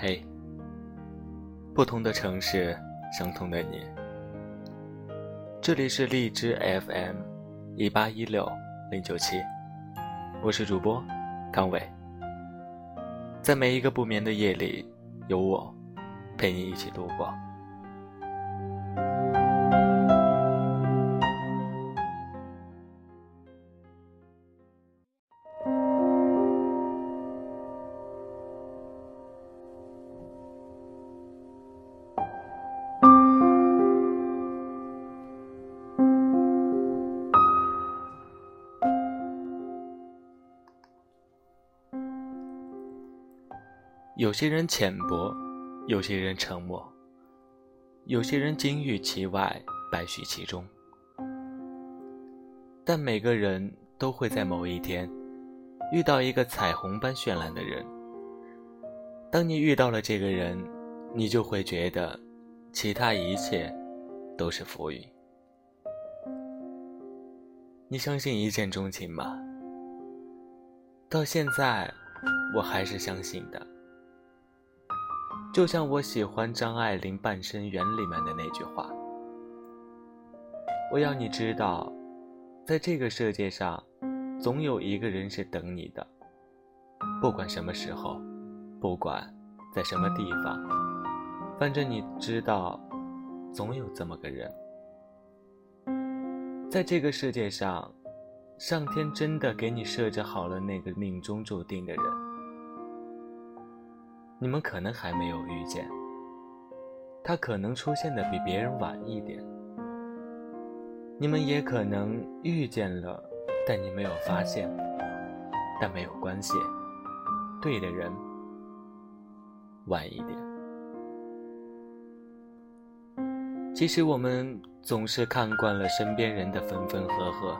嘿，不同的城市，相同的你。这里是荔枝 FM，一八一六零九七，我是主播康伟。在每一个不眠的夜里，有我陪你一起度过。有些人浅薄，有些人沉默，有些人金玉其外，败絮其中。但每个人都会在某一天遇到一个彩虹般绚烂的人。当你遇到了这个人，你就会觉得其他一切都是浮云。你相信一见钟情吗？到现在，我还是相信的。就像我喜欢张爱玲《半生缘》里面的那句话：“我要你知道，在这个世界上，总有一个人是等你的。不管什么时候，不管在什么地方，反正你知道，总有这么个人。在这个世界上，上天真的给你设置好了那个命中注定的人。”你们可能还没有遇见，他可能出现的比别人晚一点。你们也可能遇见了，但你没有发现。但没有关系，对的人晚一点。其实我们总是看惯了身边人的分分合合，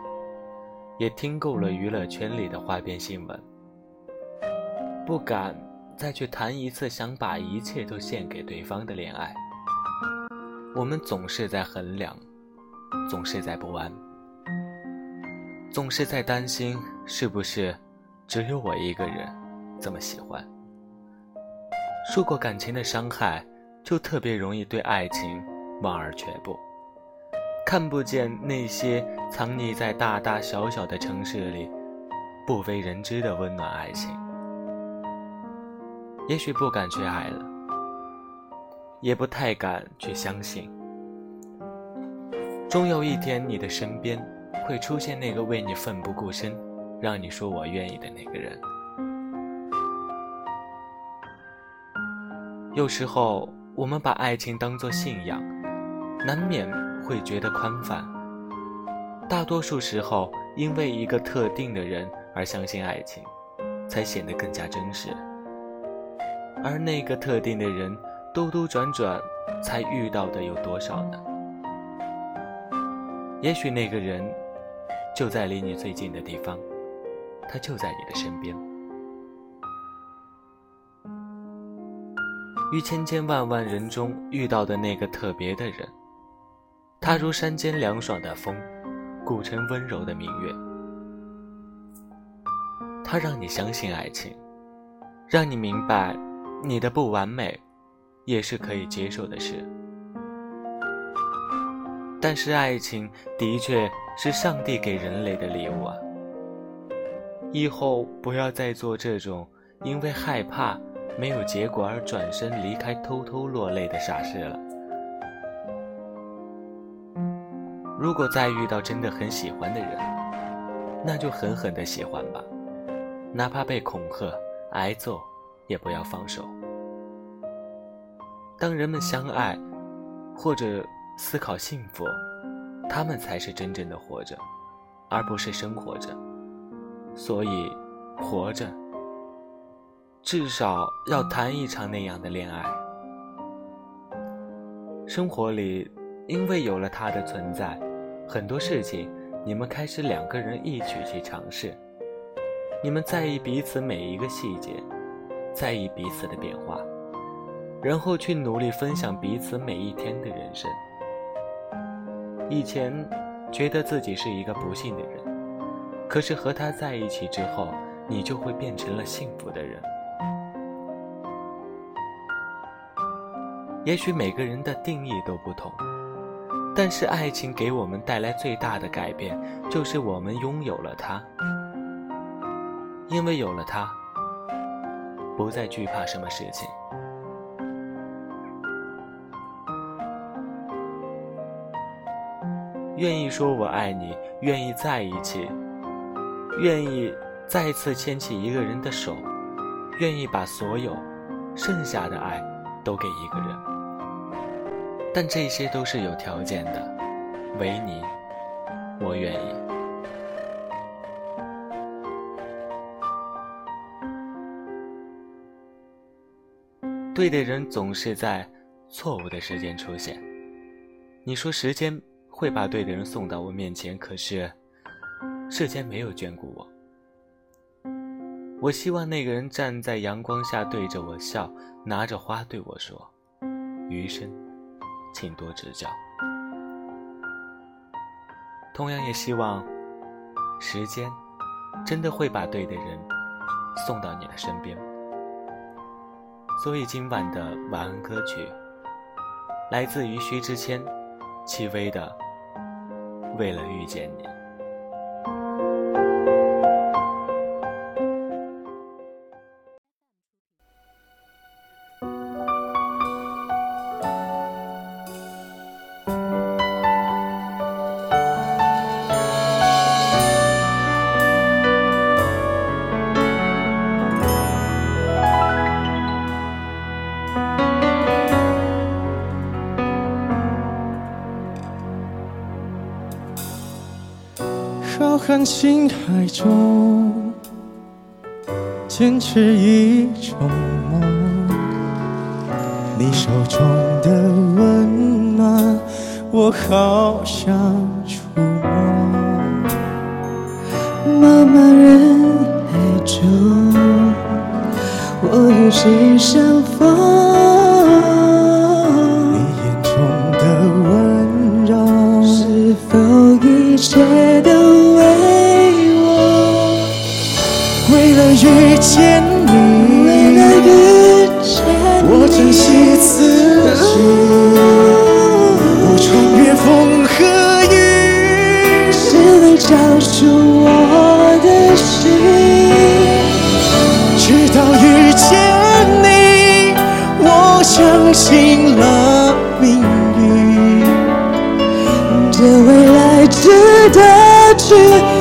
也听够了娱乐圈里的花边新闻，不敢。再去谈一次想把一切都献给对方的恋爱，我们总是在衡量，总是在不安，总是在担心是不是只有我一个人这么喜欢。受过感情的伤害，就特别容易对爱情望而却步，看不见那些藏匿在大大小小的城市里不为人知的温暖爱情。也许不敢去爱了，也不太敢去相信。终有一天，你的身边会出现那个为你奋不顾身、让你说我愿意的那个人。有时候，我们把爱情当作信仰，难免会觉得宽泛。大多数时候，因为一个特定的人而相信爱情，才显得更加真实。而那个特定的人，兜兜转转，才遇到的有多少呢？也许那个人，就在离你最近的地方，他就在你的身边。于千千万万人中遇到的那个特别的人，他如山间凉爽的风，古城温柔的明月。他让你相信爱情，让你明白。你的不完美，也是可以接受的事。但是爱情的确是上帝给人类的礼物啊！以后不要再做这种因为害怕没有结果而转身离开、偷偷落泪的傻事了。如果再遇到真的很喜欢的人，那就狠狠的喜欢吧，哪怕被恐吓、挨揍。也不要放手。当人们相爱，或者思考幸福，他们才是真正的活着，而不是生活着。所以，活着，至少要谈一场那样的恋爱。生活里，因为有了他的存在，很多事情你们开始两个人一起去尝试，你们在意彼此每一个细节。在意彼此的变化，然后去努力分享彼此每一天的人生。以前觉得自己是一个不幸的人，可是和他在一起之后，你就会变成了幸福的人。也许每个人的定义都不同，但是爱情给我们带来最大的改变，就是我们拥有了它。因为有了它，不再惧怕什么事情。愿意说我爱你，愿意在一起，愿意再次牵起一个人的手，愿意把所有剩下的爱都给一个人。但这些都是有条件的，唯你，我愿意。对的人总是在错误的时间出现。你说时间会把对的人送到我面前，可是世间没有眷顾我。我希望那个人站在阳光下对着我笑，拿着花对我说：“余生。”请多指教。同样也希望，时间真的会把对的人送到你的身边。所以今晚的晚安歌曲，来自于薛之谦，戚薇的《为了遇见你》。浩瀚星海中，坚持一种梦。你手中的温暖，我好想触摸。茫茫人海中，我与谁相逢？你眼中的温柔，是否一切都？遇见你，我珍惜自己。我穿越风和雨，只为找出我的心。直到遇见你，我相信了命运。这未来值得去。